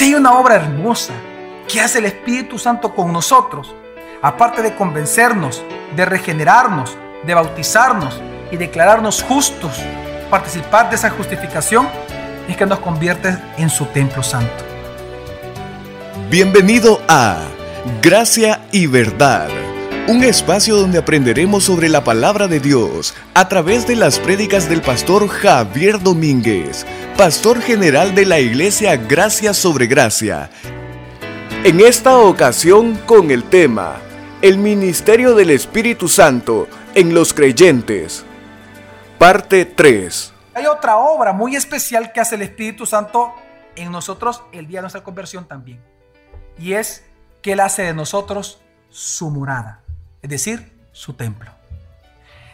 Hay una obra hermosa que hace el Espíritu Santo con nosotros, aparte de convencernos, de regenerarnos, de bautizarnos y declararnos justos, participar de esa justificación, es que nos convierte en su templo santo. Bienvenido a Gracia y Verdad, un espacio donde aprenderemos sobre la palabra de Dios a través de las prédicas del pastor Javier Domínguez, pastor general de la iglesia Gracia sobre Gracia. En esta ocasión con el tema, el ministerio del Espíritu Santo en los creyentes. Parte 3. Hay otra obra muy especial que hace el Espíritu Santo en nosotros el día de nuestra conversión también. Y es que Él hace de nosotros su morada, es decir, su templo.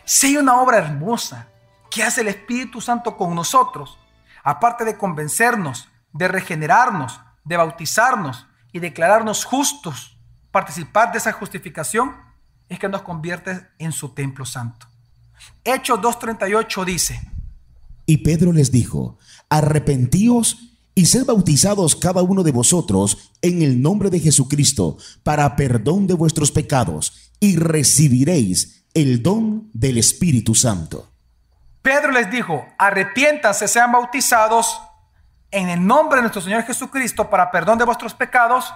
Si hay una obra hermosa que hace el Espíritu Santo con nosotros, aparte de convencernos, de regenerarnos, de bautizarnos y declararnos justos, participar de esa justificación, es que nos convierte en su templo santo. Hechos 2.38 dice, Y Pedro les dijo, arrepentíos y sed bautizados cada uno de vosotros en el nombre de Jesucristo para perdón de vuestros pecados y recibiréis el don del Espíritu Santo. Pedro les dijo, arrepiéntanse, sean bautizados en el nombre de nuestro Señor Jesucristo para perdón de vuestros pecados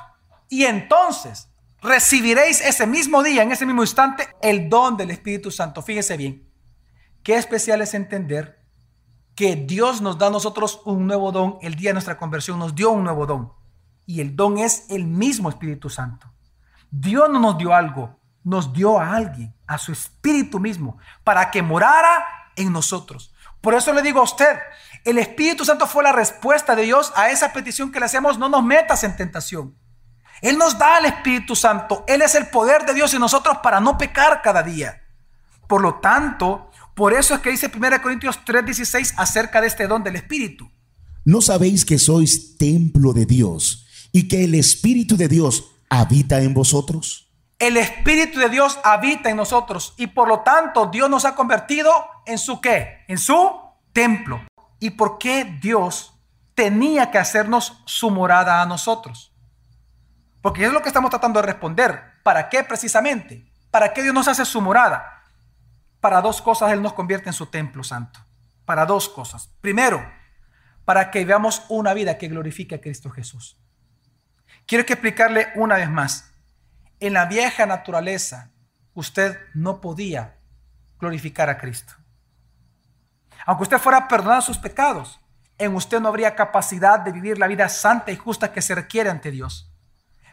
y entonces recibiréis ese mismo día, en ese mismo instante, el don del Espíritu Santo. Fíjese bien, qué especial es entender que Dios nos da a nosotros un nuevo don, el día de nuestra conversión nos dio un nuevo don y el don es el mismo Espíritu Santo. Dios no nos dio algo, nos dio a alguien, a su Espíritu mismo, para que morara en nosotros. Por eso le digo a usted, el Espíritu Santo fue la respuesta de Dios a esa petición que le hacemos, no nos metas en tentación. Él nos da el Espíritu Santo, Él es el poder de Dios en nosotros para no pecar cada día. Por lo tanto, por eso es que dice 1 Corintios 3:16 acerca de este don del Espíritu. ¿No sabéis que sois templo de Dios y que el Espíritu de Dios habita en vosotros? El Espíritu de Dios habita en nosotros y por lo tanto Dios nos ha convertido en su qué? En su templo. ¿Y por qué Dios tenía que hacernos su morada a nosotros? Porque es lo que estamos tratando de responder. ¿Para qué precisamente? ¿Para qué Dios nos hace su morada? Para dos cosas Él nos convierte en su templo santo. Para dos cosas. Primero, para que veamos una vida que glorifique a Cristo Jesús. Quiero que explicarle una vez más. En la vieja naturaleza, usted no podía glorificar a Cristo. Aunque usted fuera perdonado sus pecados, en usted no habría capacidad de vivir la vida santa y justa que se requiere ante Dios.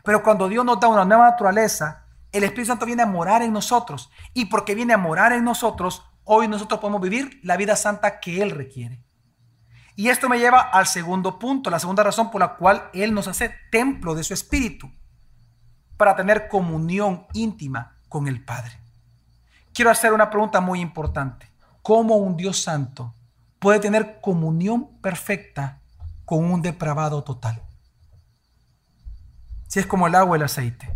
Pero cuando Dios nos da una nueva naturaleza, el Espíritu Santo viene a morar en nosotros. Y porque viene a morar en nosotros, hoy nosotros podemos vivir la vida santa que Él requiere. Y esto me lleva al segundo punto, la segunda razón por la cual Él nos hace templo de su Espíritu, para tener comunión íntima con el Padre. Quiero hacer una pregunta muy importante. ¿Cómo un Dios santo puede tener comunión perfecta con un depravado total? Si es como el agua y el aceite.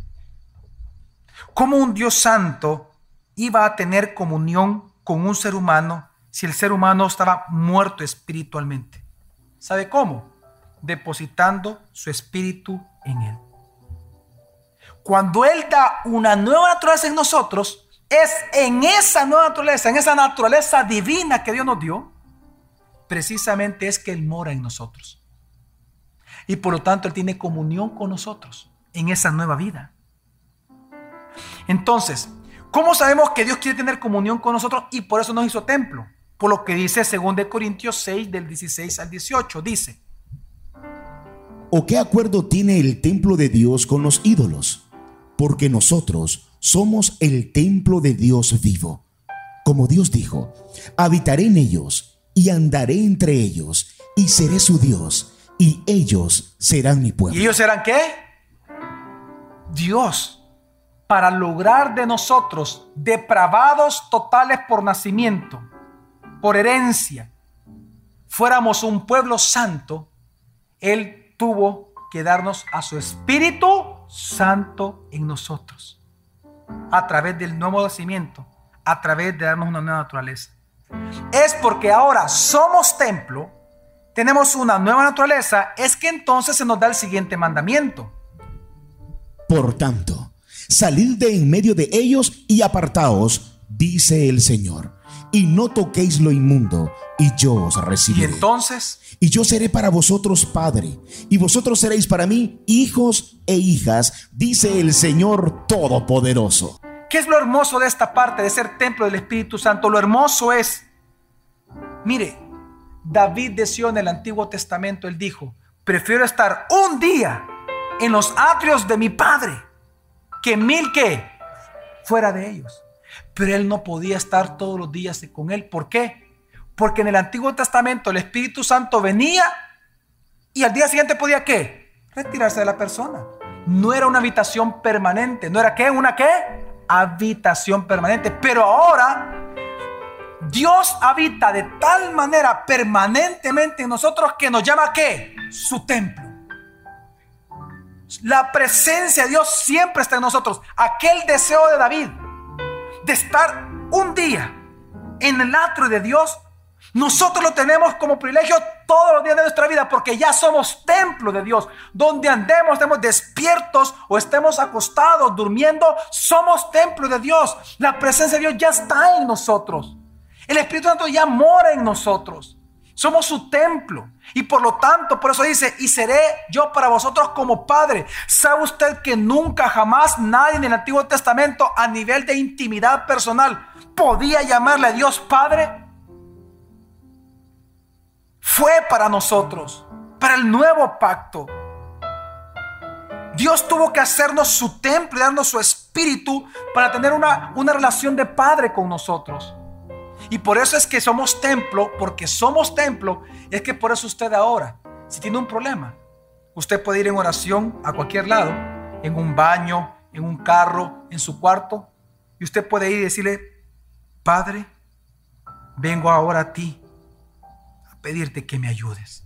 ¿Cómo un Dios santo iba a tener comunión con un ser humano si el ser humano estaba muerto espiritualmente? ¿Sabe cómo? Depositando su espíritu en él. Cuando Él da una nueva naturaleza en nosotros, es en esa nueva naturaleza, en esa naturaleza divina que Dios nos dio, precisamente es que Él mora en nosotros. Y por lo tanto Él tiene comunión con nosotros en esa nueva vida. Entonces, ¿cómo sabemos que Dios quiere tener comunión con nosotros y por eso nos hizo templo? Por lo que dice 2 Corintios 6 del 16 al 18, dice. ¿O qué acuerdo tiene el templo de Dios con los ídolos? Porque nosotros somos el templo de Dios vivo. Como Dios dijo, habitaré en ellos y andaré entre ellos y seré su Dios y ellos serán mi pueblo. ¿Y ellos serán qué? Dios para lograr de nosotros, depravados totales por nacimiento, por herencia, fuéramos un pueblo santo, Él tuvo que darnos a su Espíritu Santo en nosotros, a través del nuevo nacimiento, a través de darnos una nueva naturaleza. Es porque ahora somos templo tenemos una nueva naturaleza, es que entonces se nos da el siguiente mandamiento. Por tanto, salid de en medio de ellos y apartaos, dice el Señor, y no toquéis lo inmundo, y yo os recibiré. Y entonces, Y yo seré para vosotros padre, y vosotros seréis para mí hijos e hijas, dice el Señor Todopoderoso. ¿qué es lo hermoso de esta parte de ser templo del Espíritu Santo? Lo hermoso es, mire, David decía en el Antiguo Testamento, él dijo, prefiero estar un día en los atrios de mi Padre que mil que fuera de ellos. Pero él no podía estar todos los días con él. ¿Por qué? Porque en el Antiguo Testamento el Espíritu Santo venía y al día siguiente podía qué? Retirarse de la persona. No era una habitación permanente. ¿No era qué? ¿Una qué? Habitación permanente. Pero ahora Dios habita de tal manera permanentemente en nosotros que nos llama qué? Su templo. La presencia de Dios siempre está en nosotros. Aquel deseo de David de estar un día en el atrio de Dios, nosotros lo tenemos como privilegio todos los días de nuestra vida porque ya somos templo de Dios. Donde andemos, estemos despiertos o estemos acostados, durmiendo, somos templo de Dios. La presencia de Dios ya está en nosotros. El Espíritu Santo ya mora en nosotros. Somos su templo. Y por lo tanto, por eso dice, y seré yo para vosotros como padre. ¿Sabe usted que nunca jamás nadie en el Antiguo Testamento a nivel de intimidad personal podía llamarle a Dios padre? Fue para nosotros, para el nuevo pacto. Dios tuvo que hacernos su templo y darnos su espíritu para tener una, una relación de padre con nosotros. Y por eso es que somos templo, porque somos templo, es que por eso usted ahora, si tiene un problema, usted puede ir en oración a cualquier lado, en un baño, en un carro, en su cuarto, y usted puede ir y decirle, Padre, vengo ahora a ti pedirte que me ayudes.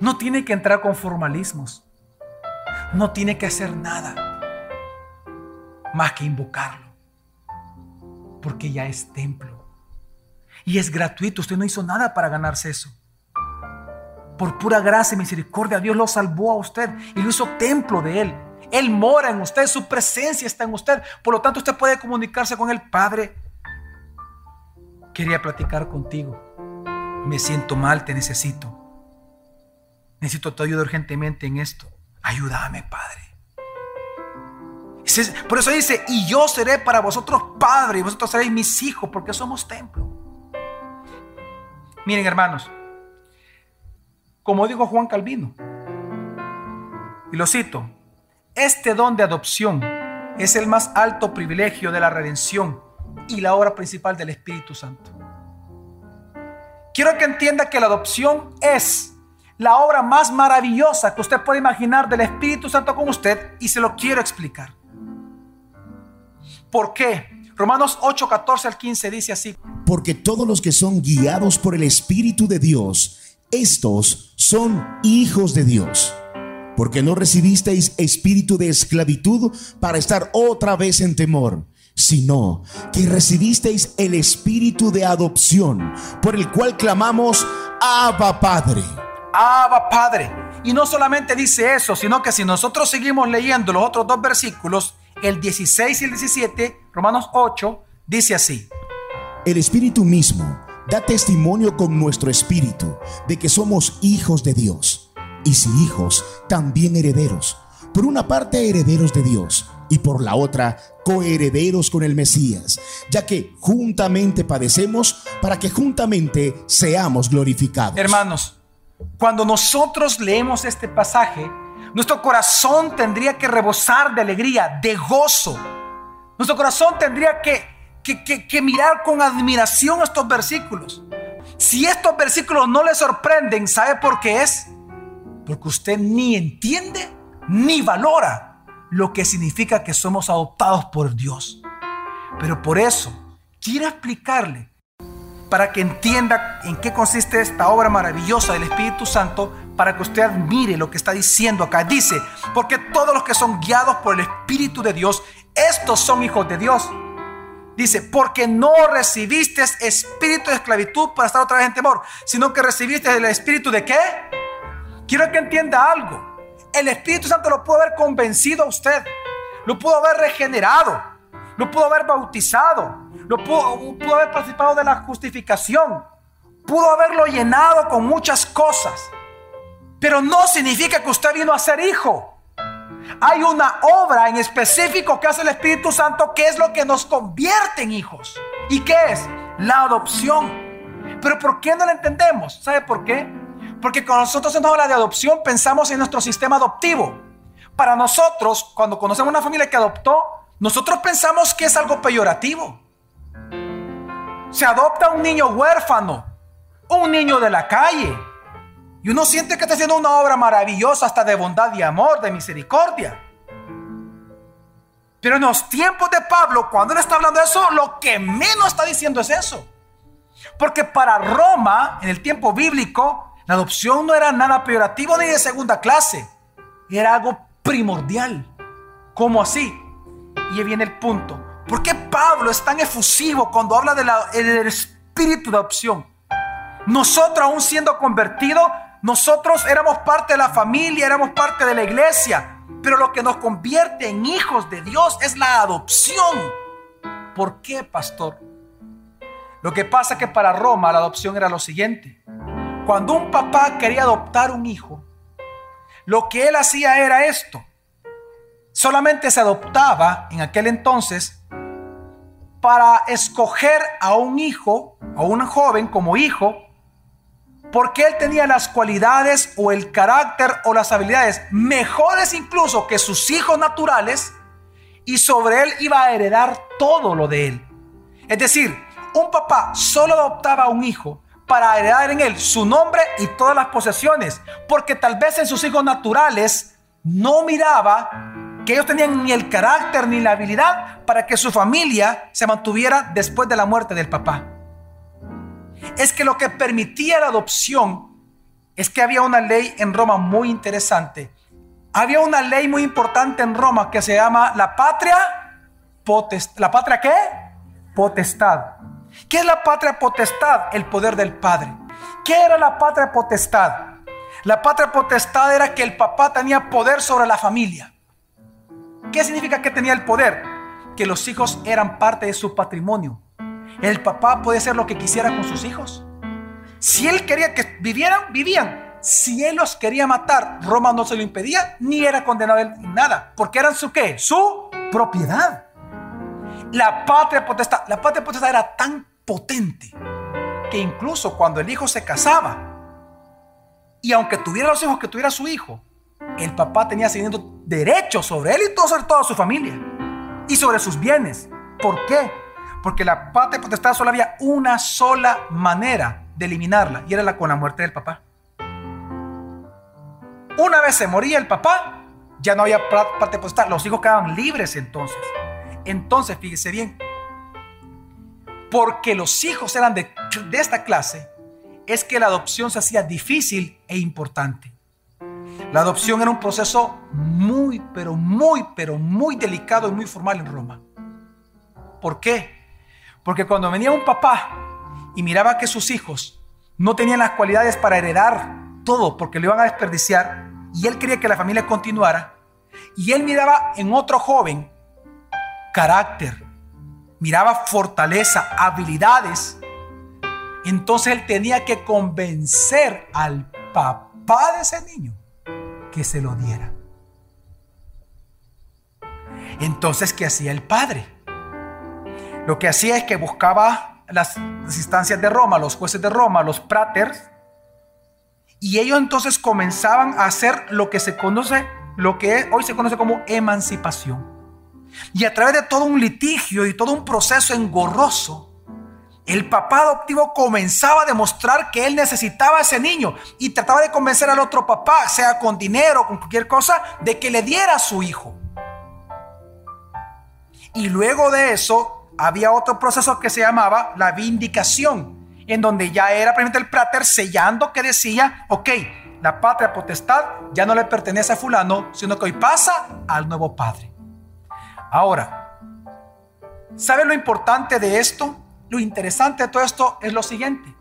No tiene que entrar con formalismos, no tiene que hacer nada más que invocarlo porque ya es templo. Y es gratuito, usted no hizo nada para ganarse eso. Por pura gracia y misericordia, Dios lo salvó a usted y lo hizo templo de Él. Él mora en usted, su presencia está en usted. Por lo tanto, usted puede comunicarse con el Padre. Quería platicar contigo. Me siento mal, te necesito. Necesito tu ayuda urgentemente en esto. Ayúdame, Padre. Por eso dice, y yo seré para vosotros padre, y vosotros seréis mis hijos, porque somos templo. Miren, hermanos, como dijo Juan Calvino, y lo cito, este don de adopción es el más alto privilegio de la redención y la obra principal del Espíritu Santo. Quiero que entienda que la adopción es la obra más maravillosa que usted puede imaginar del Espíritu Santo con usted y se lo quiero explicar. ¿Por qué? Romanos 8, 14 al 15 dice así. Porque todos los que son guiados por el Espíritu de Dios, estos son hijos de Dios. Porque no recibisteis espíritu de esclavitud para estar otra vez en temor, sino que recibisteis el espíritu de adopción, por el cual clamamos, Abba Padre. Abba Padre. Y no solamente dice eso, sino que si nosotros seguimos leyendo los otros dos versículos, el 16 y el 17, Romanos 8, dice así. El Espíritu mismo da testimonio con nuestro espíritu de que somos hijos de Dios. Y si hijos, también herederos. Por una parte herederos de Dios y por la otra coherederos con el Mesías, ya que juntamente padecemos para que juntamente seamos glorificados. Hermanos, cuando nosotros leemos este pasaje, nuestro corazón tendría que rebosar de alegría, de gozo. Nuestro corazón tendría que, que, mirar con admiración estos versículos. Si estos versículos no le sorprenden, ¿sabe por qué es? Porque usted ni entiende ni valora lo que significa que somos adoptados por Dios. Pero por eso quiero explicarle, para que entienda en qué consiste esta obra maravillosa del Espíritu Santo, para que usted admire lo que está diciendo acá. Dice, porque todos los que son guiados por el Espíritu de Dios, estos son hijos de Dios. Dice, porque no recibiste espíritu de esclavitud para estar otra vez en temor, sino que recibiste el espíritu de qué? Quiero que entienda algo. El Espíritu Santo lo pudo haber convencido a usted, lo pudo haber regenerado, lo pudo haber bautizado, lo pudo, haber participado de la justificación, pudo haberlo llenado con muchas cosas, pero no significa que usted vino a ser hijo. Hay una obra en específico que hace el Espíritu Santo que es lo que nos convierte en hijos. ¿Y qué es? La adopción. Pero ¿por qué no la entendemos? ¿Sabe por qué? Porque cuando nosotros nos habla de adopción pensamos en nuestro sistema adoptivo. Para nosotros, cuando conocemos una familia que adoptó, nosotros pensamos que es algo peyorativo. Se adopta un niño huérfano, un niño de la calle, y uno siente que está haciendo una obra maravillosa hasta de bondad y amor, de misericordia. Pero en los tiempos de Pablo, cuando él está hablando de eso, lo que menos está diciendo es eso. Porque para Roma, en el tiempo bíblico, la adopción no era nada peyorativo ni de segunda clase. Era algo primordial. ¿Cómo así? Y ahí viene el punto. ¿Por qué Pablo es tan efusivo cuando habla del espíritu de adopción? Nosotros aún siendo convertidos, nosotros éramos parte de la familia, éramos parte de la iglesia, pero lo que nos convierte en hijos de Dios es la adopción. ¿Por qué, pastor? Lo que pasa es que para Roma la adopción era lo siguiente. Cuando un papá quería adoptar un hijo, lo que él hacía era esto. Solamente se adoptaba en aquel entonces para escoger a un hijo, a un joven como hijo, porque él tenía las cualidades o el carácter o las habilidades mejores incluso que sus hijos naturales y sobre él iba a heredar todo lo de él. Es decir, un papá solo adoptaba a un hijo para heredar en él su nombre y todas las posesiones, porque tal vez en sus hijos naturales no miraba que ellos tenían ni el carácter ni la habilidad para que su familia se mantuviera después de la muerte del papá es que lo que permitía la adopción es que había una ley en Roma muy interesante. Había una ley muy importante en Roma que se llama la patria potestad. ¿La patria qué? Potestad. ¿Qué es la patria potestad? El poder del padre. ¿Qué era la patria potestad? La patria potestad era que el papá tenía poder sobre la familia. ¿Qué significa que tenía el poder? Que los hijos eran parte de su patrimonio. El papá puede hacer lo que quisiera con sus hijos. Si él quería que vivieran, vivían. Si él los quería matar, Roma no se lo impedía, ni era condenado en nada, porque eran su qué? Su propiedad. La patria potestad, la patria potestad era tan potente que incluso cuando el hijo se casaba, y aunque tuviera los hijos que tuviera su hijo, el papá tenía siguiendo derechos sobre él y sobre toda su familia y sobre sus bienes. ¿Por qué? Porque la patria potestad solo había una sola manera de eliminarla y era la con la muerte del papá. Una vez se moría el papá, ya no había patria potestad. Los hijos quedaban libres entonces. Entonces, fíjese bien, porque los hijos eran de, de esta clase, es que la adopción se hacía difícil e importante. La adopción era un proceso muy, pero muy, pero muy delicado y muy formal en Roma. ¿Por qué? Porque cuando venía un papá y miraba que sus hijos no tenían las cualidades para heredar todo porque lo iban a desperdiciar y él quería que la familia continuara, y él miraba en otro joven carácter, miraba fortaleza, habilidades, entonces él tenía que convencer al papá de ese niño que se lo diera. Entonces, ¿qué hacía el padre? Lo que hacía es que buscaba las, instancias de Roma, los jueces de Roma, los praters, y ellos entonces comenzaban a hacer lo que se conoce, lo que hoy se conoce como emancipación. Y a través de todo un litigio y todo un proceso engorroso, el papá adoptivo comenzaba a demostrar que él necesitaba a ese niño y trataba de convencer al otro papá, sea con dinero o con cualquier cosa, de que le diera a su hijo. Y luego de eso, había otro proceso que se llamaba la vindicación, en donde ya era precisamente el prater sellando que decía, ok, la patria potestad ya no le pertenece a fulano, sino que hoy pasa al nuevo padre. Ahora, ¿Sabe lo importante de esto? Lo interesante de todo esto es lo siguiente.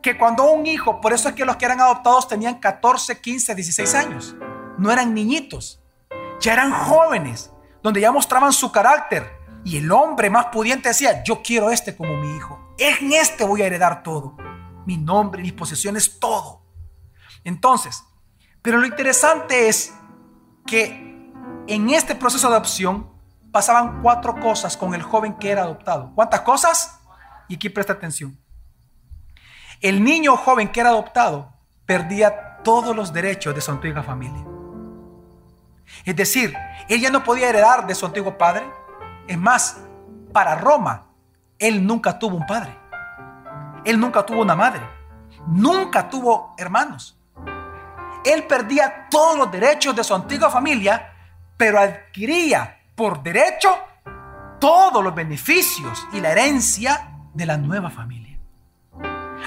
Que cuando un hijo, por eso es que los que eran adoptados tenían 14, 15, 16 años. No eran niñitos, ya eran jóvenes, donde ya mostraban su carácter. Y el hombre más pudiente decía, yo quiero este como mi hijo. En este voy a heredar todo. Mi nombre, mis posesiones, todo. Entonces, pero lo interesante es que en este proceso de adopción pasaban cuatro cosas con el joven que era adoptado. ¿Cuántas cosas? Y aquí presta atención. El niño joven que era adoptado perdía todos los derechos de su antigua familia. Es decir, él ya no podía heredar de su antiguo padre. Es más, para Roma, él nunca tuvo un padre. Él nunca tuvo una madre. Nunca tuvo hermanos. Él perdía todos los derechos de su antigua familia, pero adquiría por derecho todos los beneficios y la herencia de la nueva familia.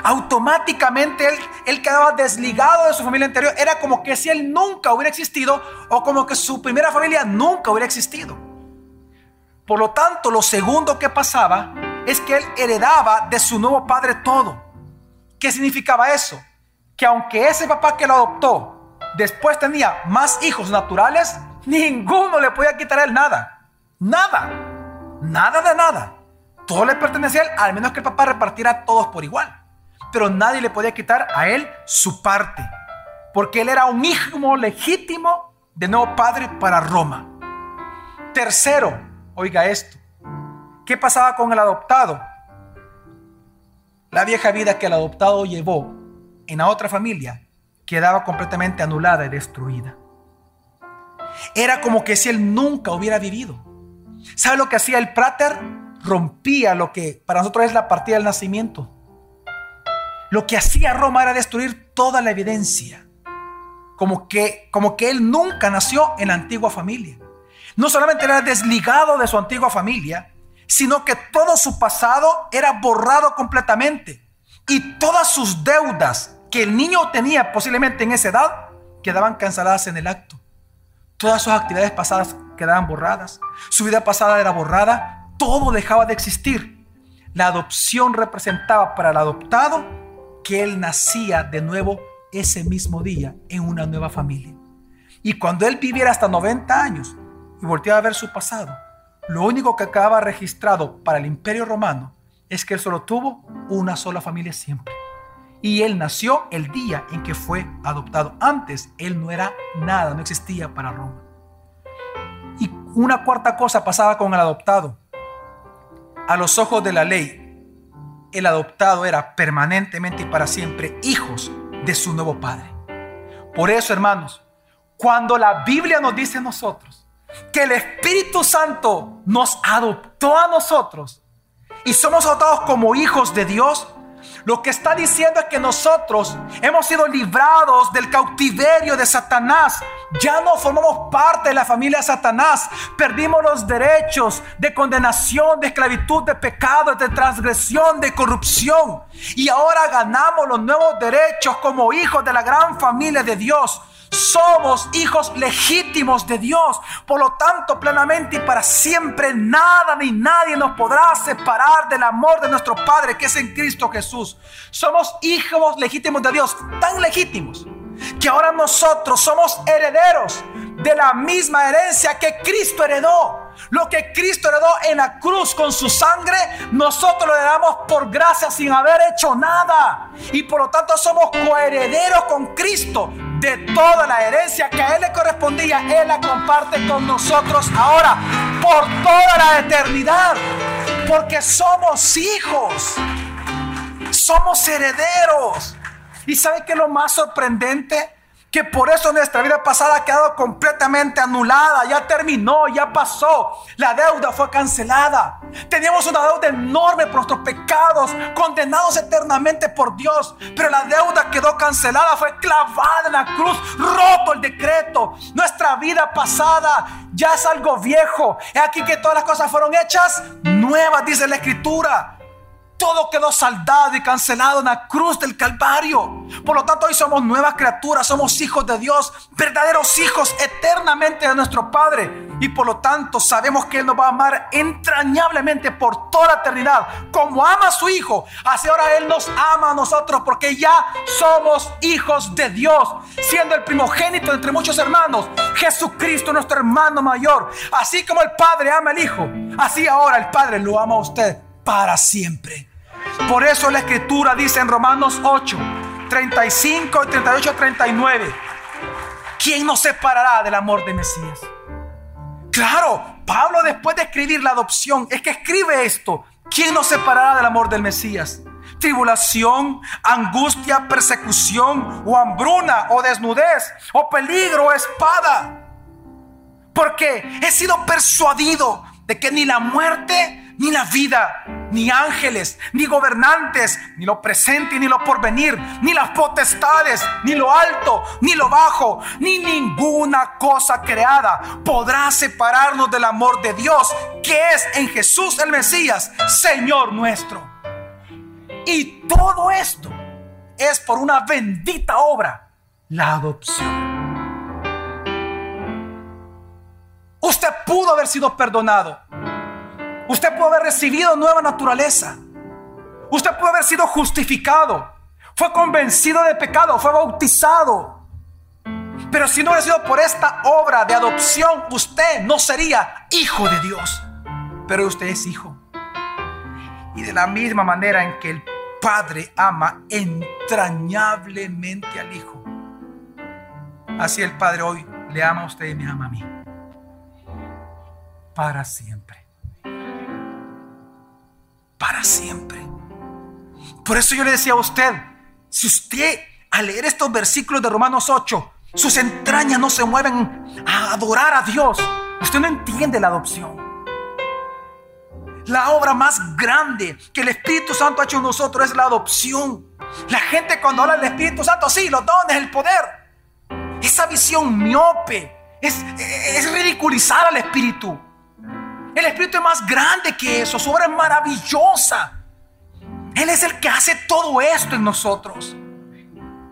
Automáticamente él, él quedaba desligado de su familia anterior. Era como que si él nunca hubiera existido o como que su primera familia nunca hubiera existido. Por lo tanto, lo segundo que pasaba es que él heredaba de su nuevo padre todo. ¿Qué significaba eso? Que aunque ese papá que lo adoptó después tenía más hijos naturales, ninguno le podía quitar a él nada. Nada. Nada de nada. Todo le pertenecía a él, al menos que el papá repartiera a todos por igual. Pero nadie le podía quitar a él su parte. Porque él era un hijo legítimo de nuevo padre para Roma. Tercero, oiga esto. ¿Qué pasaba con el adoptado? La vieja vida que el adoptado llevó en la otra familia quedaba completamente anulada y destruida. Era como que si él nunca hubiera vivido. ¿Sabe lo que hacía el Prater? Rompía lo que para nosotros es la partida del nacimiento. Lo que hacía Roma era destruir toda la evidencia. Como que, como que él nunca nació en la antigua familia. No solamente era desligado de su antigua familia, sino que todo su pasado era borrado completamente. Y todas sus deudas que el niño tenía posiblemente en esa edad quedaban canceladas en el acto. Todas sus actividades pasadas quedaban borradas. Su vida pasada era borrada. Todo dejaba de existir. La adopción representaba para el adoptado que él nacía de nuevo ese mismo día en una nueva familia. Y cuando él viviera hasta 90 años y volteaba a ver su pasado, lo único que acaba registrado para el imperio romano es que él solo tuvo una sola familia siempre. Y él nació el día en que fue adoptado. Antes él no era nada, no existía para Roma. Y una cuarta cosa pasaba con el adoptado. A los ojos de la ley, el adoptado era permanentemente y para siempre hijos de su nuevo padre. Por eso, hermanos, cuando la Biblia nos dice a nosotros que el Espíritu Santo nos adoptó a nosotros y somos adoptados como hijos de Dios, lo que está diciendo es que nosotros hemos sido librados del cautiverio de Satanás. Ya no formamos parte de la familia de Satanás. Perdimos los derechos de condenación, de esclavitud, de pecado, de transgresión, de corrupción. Y ahora ganamos los nuevos derechos como hijos de la gran familia de Dios. Somos hijos legítimos de Dios. Por lo tanto, plenamente y para siempre, nada ni nadie nos podrá separar del amor de nuestro Padre que es en Cristo Jesús. Somos hijos legítimos de Dios, tan legítimos que ahora nosotros somos herederos de la misma herencia que Cristo heredó. Lo que Cristo heredó en la cruz con su sangre, nosotros lo heredamos por gracia sin haber hecho nada. Y por lo tanto somos coherederos con Cristo de toda la herencia que a Él le correspondía. Él la comparte con nosotros ahora por toda la eternidad. Porque somos hijos. Somos herederos. ¿Y sabe qué es lo más sorprendente? Que por eso nuestra vida pasada ha quedado completamente anulada, ya terminó, ya pasó, la deuda fue cancelada. Teníamos una deuda enorme por nuestros pecados, condenados eternamente por Dios, pero la deuda quedó cancelada, fue clavada en la cruz, roto el decreto. Nuestra vida pasada ya es algo viejo. Es aquí que todas las cosas fueron hechas nuevas, dice la escritura. Todo quedó saldado y cancelado en la cruz del Calvario. Por lo tanto, hoy somos nuevas criaturas, somos hijos de Dios, verdaderos hijos eternamente de nuestro Padre. Y por lo tanto, sabemos que Él nos va a amar entrañablemente por toda la eternidad. Como ama a su Hijo, así ahora Él nos ama a nosotros porque ya somos hijos de Dios, siendo el primogénito entre muchos hermanos. Jesucristo, nuestro hermano mayor. Así como el Padre ama al Hijo, así ahora el Padre lo ama a usted para siempre. Por eso la escritura dice en Romanos 8, 35, 38, 39, ¿quién nos separará del amor de Mesías? Claro, Pablo después de escribir la adopción, es que escribe esto, ¿quién nos separará del amor del Mesías? Tribulación, angustia, persecución, o hambruna, o desnudez, o peligro, o espada. Porque he sido persuadido de que ni la muerte, ni la vida, ni ángeles, ni gobernantes, ni lo presente, ni lo porvenir, ni las potestades, ni lo alto, ni lo bajo, ni ninguna cosa creada podrá separarnos del amor de Dios que es en Jesús el Mesías, Señor nuestro. Y todo esto es por una bendita obra, la adopción. Usted pudo haber sido perdonado Usted puede haber recibido nueva naturaleza. Usted puede haber sido justificado. Fue convencido de pecado. Fue bautizado. Pero si no hubiera sido por esta obra de adopción, usted no sería hijo de Dios. Pero usted es hijo. Y de la misma manera en que el Padre ama entrañablemente al Hijo, así el Padre hoy le ama a usted y me ama a mí. Para siempre para siempre. Por eso yo le decía a usted, si usted al leer estos versículos de Romanos 8, sus entrañas no se mueven a adorar a Dios, usted no entiende la adopción. La obra más grande que el Espíritu Santo ha hecho en nosotros es la adopción. La gente cuando habla del Espíritu Santo, sí, los dones, el poder. Esa visión miope es, es ridiculizar al Espíritu. El Espíritu es más grande que eso. Su obra es maravillosa. Él es el que hace todo esto en nosotros.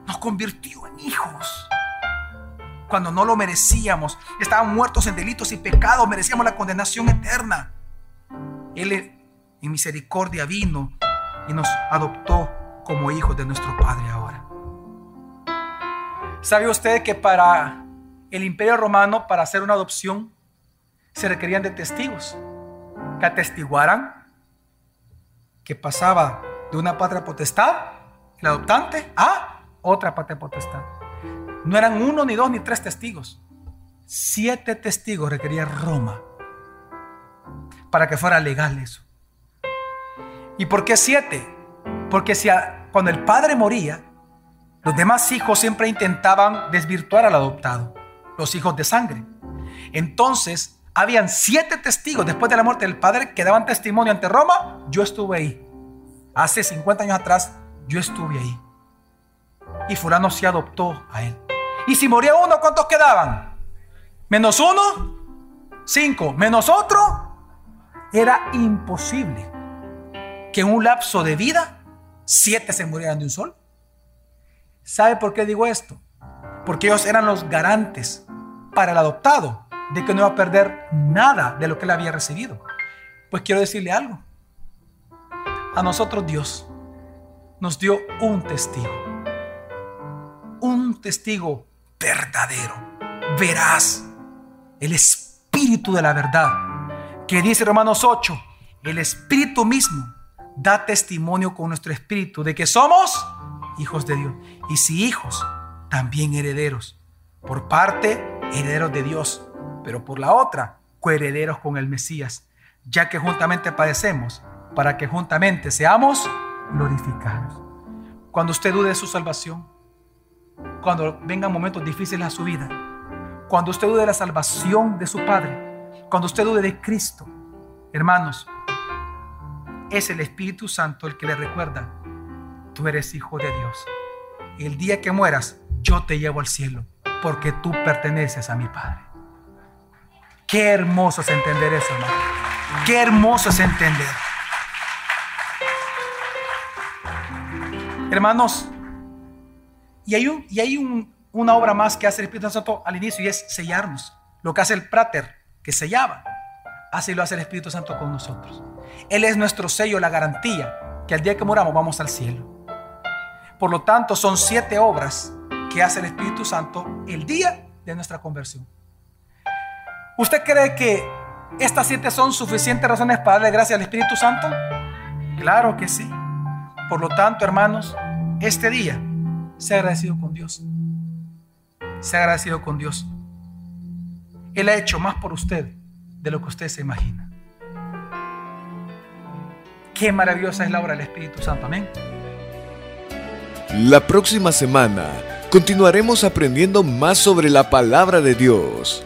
Nos convirtió en hijos. Cuando no lo merecíamos, estábamos muertos en delitos y pecados, merecíamos la condenación eterna. Él en misericordia vino y nos adoptó como hijos de nuestro Padre ahora. ¿Sabe usted que para el imperio romano, para hacer una adopción, se requerían de testigos que atestiguaran que pasaba de una patria potestad, el adoptante, a otra patria potestad. No eran uno, ni dos, ni tres testigos. Siete testigos requería Roma para que fuera legal eso. ¿Y por qué siete? Porque si cuando el padre moría, los demás hijos siempre intentaban desvirtuar al adoptado, los hijos de sangre. Entonces, habían siete testigos después de la muerte del padre que daban testimonio ante Roma. Yo estuve ahí. Hace 50 años atrás, yo estuve ahí. Y fulano se adoptó a él. Y si moría uno, ¿cuántos quedaban? Menos uno, cinco. Menos otro, era imposible que en un lapso de vida siete se murieran de un sol. ¿Sabe por qué digo esto? Porque ellos eran los garantes para el adoptado de que no iba a perder nada de lo que él había recibido. Pues quiero decirle algo. A nosotros Dios nos dio un testigo. Un testigo verdadero, veraz. El espíritu de la verdad. Que dice Romanos 8, el espíritu mismo da testimonio con nuestro espíritu de que somos hijos de Dios. Y si hijos, también herederos. Por parte, herederos de Dios pero por la otra, coherederos con el Mesías, ya que juntamente padecemos, para que juntamente seamos glorificados. Cuando usted dude de su salvación, cuando vengan momentos difíciles a su vida, cuando usted dude de la salvación de su Padre, cuando usted dude de Cristo, hermanos, es el Espíritu Santo el que le recuerda, tú eres hijo de Dios. El día que mueras, yo te llevo al cielo, porque tú perteneces a mi Padre. Qué hermoso es entender eso, hermano. Qué hermoso es entender. Hermanos, y hay, un, y hay un, una obra más que hace el Espíritu Santo al inicio y es sellarnos. Lo que hace el práter, que sellaba, así lo hace el Espíritu Santo con nosotros. Él es nuestro sello, la garantía que al día que moramos vamos al cielo. Por lo tanto, son siete obras que hace el Espíritu Santo el día de nuestra conversión. ¿Usted cree que estas siete son suficientes razones para darle gracias al Espíritu Santo? Claro que sí. Por lo tanto, hermanos, este día se ha agradecido con Dios. Se ha agradecido con Dios. Él ha hecho más por usted de lo que usted se imagina. Qué maravillosa es la obra del Espíritu Santo. Amén. La próxima semana continuaremos aprendiendo más sobre la palabra de Dios.